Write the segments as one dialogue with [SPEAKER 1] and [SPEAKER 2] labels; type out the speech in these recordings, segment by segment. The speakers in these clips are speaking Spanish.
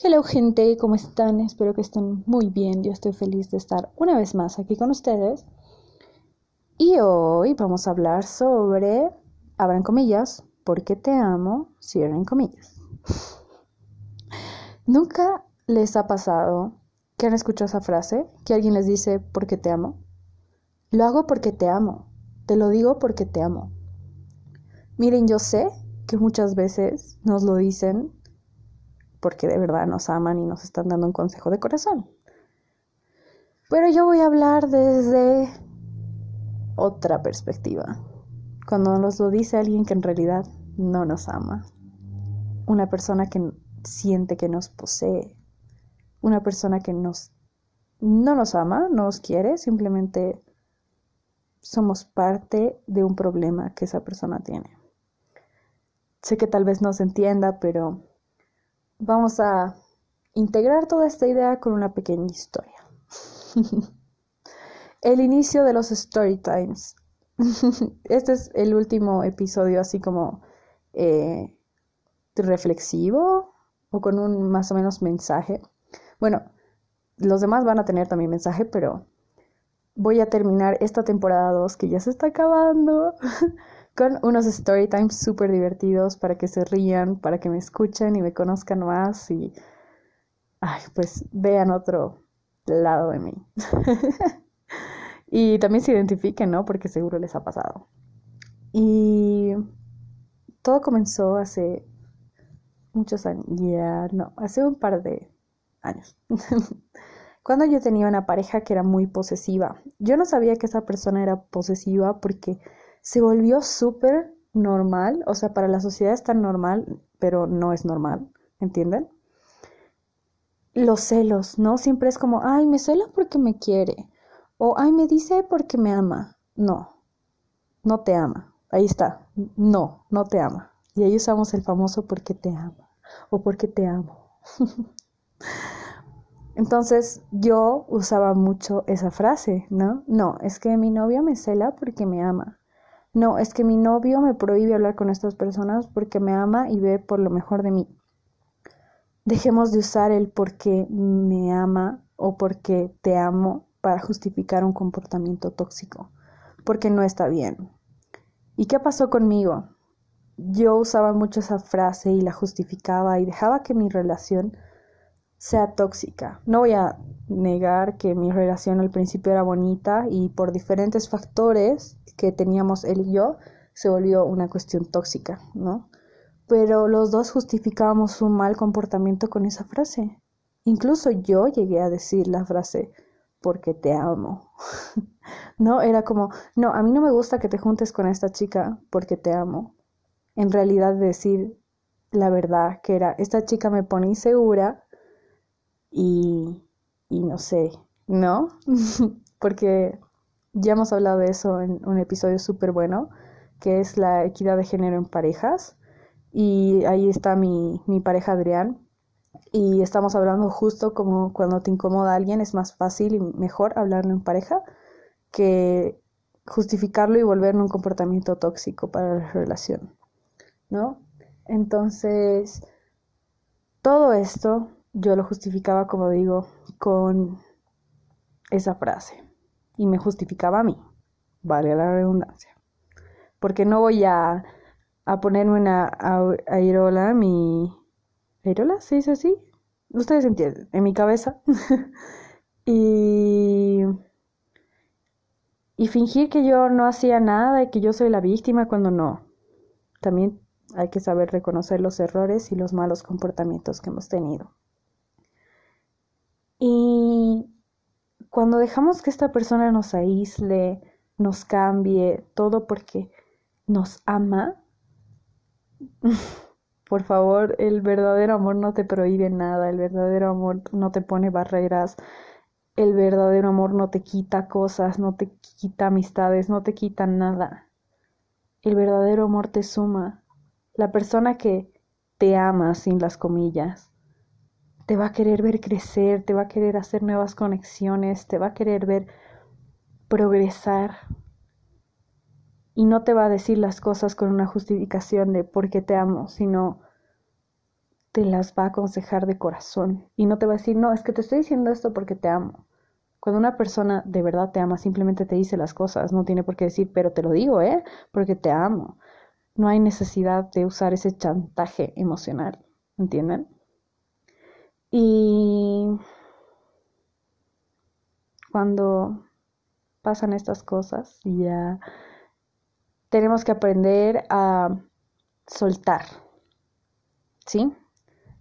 [SPEAKER 1] Hello gente, ¿cómo están? Espero que estén muy bien. Yo estoy feliz de estar una vez más aquí con ustedes. Y hoy vamos a hablar sobre, abran comillas, porque te amo, cierren comillas. ¿Nunca les ha pasado que han escuchado esa frase? Que alguien les dice, porque te amo. Lo hago porque te amo. Te lo digo porque te amo. Miren, yo sé que muchas veces nos lo dicen porque de verdad nos aman y nos están dando un consejo de corazón. Pero yo voy a hablar desde otra perspectiva. Cuando nos lo dice alguien que en realidad no nos ama. Una persona que siente que nos posee. Una persona que nos no nos ama, no nos quiere, simplemente somos parte de un problema que esa persona tiene. Sé que tal vez no se entienda, pero vamos a integrar toda esta idea con una pequeña historia. el inicio de los story times. este es el último episodio así como eh, reflexivo o con un más o menos mensaje. Bueno, los demás van a tener también mensaje, pero voy a terminar esta temporada 2 que ya se está acabando con unos story times súper divertidos para que se rían, para que me escuchen y me conozcan más y, ay, pues vean otro lado de mí. y también se identifiquen, ¿no? Porque seguro les ha pasado. Y todo comenzó hace muchos años, ya no, hace un par de años. Cuando yo tenía una pareja que era muy posesiva. Yo no sabía que esa persona era posesiva porque se volvió súper normal, o sea, para la sociedad es tan normal, pero no es normal, ¿entienden? Los celos, ¿no? Siempre es como, ay, me cela porque me quiere, o ay, me dice porque me ama. No, no te ama. Ahí está, no, no te ama. Y ahí usamos el famoso porque te ama o porque te amo. Entonces yo usaba mucho esa frase, ¿no? No, es que mi novio me cela porque me ama no, es que mi novio me prohíbe hablar con estas personas porque me ama y ve por lo mejor de mí. Dejemos de usar el porque me ama o porque te amo para justificar un comportamiento tóxico, porque no está bien. ¿Y qué pasó conmigo? Yo usaba mucho esa frase y la justificaba y dejaba que mi relación sea tóxica. No voy a negar que mi relación al principio era bonita y por diferentes factores que teníamos él y yo se volvió una cuestión tóxica, ¿no? Pero los dos justificábamos un mal comportamiento con esa frase. Incluso yo llegué a decir la frase porque te amo. no, era como, no, a mí no me gusta que te juntes con esta chica porque te amo. En realidad decir la verdad que era, esta chica me pone insegura y, y no sé, ¿no? Porque ya hemos hablado de eso en un episodio súper bueno, que es la equidad de género en parejas. Y ahí está mi, mi pareja Adrián. Y estamos hablando justo como cuando te incomoda alguien es más fácil y mejor hablarlo en pareja que justificarlo y volverlo un comportamiento tóxico para la relación, ¿no? Entonces, todo esto yo lo justificaba, como digo, con esa frase. Y me justificaba a mí, vale la redundancia. Porque no voy a, a ponerme una airola, mi... ¿Airola? ¿Se dice así? Ustedes entienden, en mi cabeza. y... Y fingir que yo no hacía nada y que yo soy la víctima cuando no. También hay que saber reconocer los errores y los malos comportamientos que hemos tenido. Y cuando dejamos que esta persona nos aísle, nos cambie, todo porque nos ama, por favor, el verdadero amor no te prohíbe nada, el verdadero amor no te pone barreras, el verdadero amor no te quita cosas, no te quita amistades, no te quita nada. El verdadero amor te suma. La persona que te ama sin las comillas te va a querer ver crecer, te va a querer hacer nuevas conexiones, te va a querer ver progresar. Y no te va a decir las cosas con una justificación de por qué te amo, sino te las va a aconsejar de corazón y no te va a decir, no, es que te estoy diciendo esto porque te amo. Cuando una persona de verdad te ama, simplemente te dice las cosas, no tiene por qué decir, pero te lo digo, ¿eh? Porque te amo. No hay necesidad de usar ese chantaje emocional, ¿entienden? Y cuando pasan estas cosas, ya tenemos que aprender a soltar, ¿sí?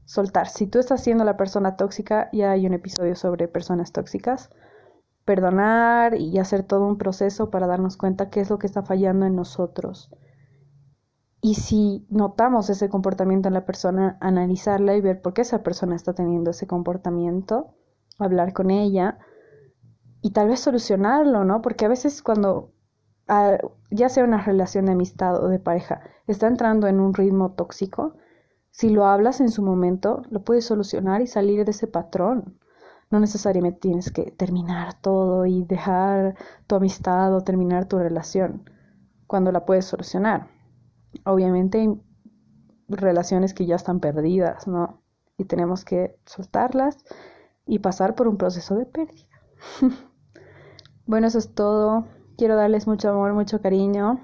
[SPEAKER 1] Soltar. Si tú estás siendo la persona tóxica, ya hay un episodio sobre personas tóxicas. Perdonar y hacer todo un proceso para darnos cuenta qué es lo que está fallando en nosotros. Y si notamos ese comportamiento en la persona, analizarla y ver por qué esa persona está teniendo ese comportamiento, hablar con ella y tal vez solucionarlo, ¿no? Porque a veces cuando ya sea una relación de amistad o de pareja, está entrando en un ritmo tóxico, si lo hablas en su momento, lo puedes solucionar y salir de ese patrón. No necesariamente tienes que terminar todo y dejar tu amistad o terminar tu relación cuando la puedes solucionar. Obviamente relaciones que ya están perdidas, ¿no? Y tenemos que soltarlas y pasar por un proceso de pérdida. bueno, eso es todo. Quiero darles mucho amor, mucho cariño.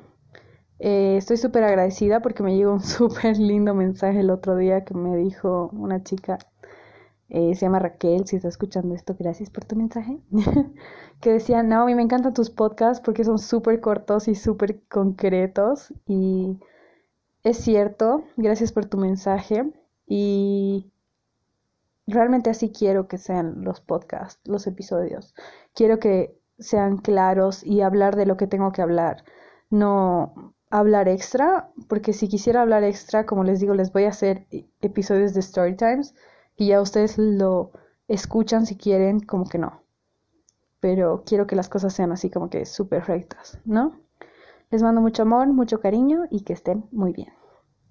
[SPEAKER 1] Eh, estoy súper agradecida porque me llegó un súper lindo mensaje el otro día que me dijo una chica, eh, se llama Raquel, si está escuchando esto, gracias por tu mensaje, que decía, no, a mí me encantan tus podcasts porque son súper cortos y súper concretos y es cierto, gracias por tu mensaje y realmente así quiero que sean los podcasts, los episodios. Quiero que sean claros y hablar de lo que tengo que hablar. No hablar extra, porque si quisiera hablar extra, como les digo, les voy a hacer episodios de Story Times y ya ustedes lo escuchan si quieren, como que no. Pero quiero que las cosas sean así como que súper rectas, ¿no? Les mando mucho amor, mucho cariño y que estén muy bien.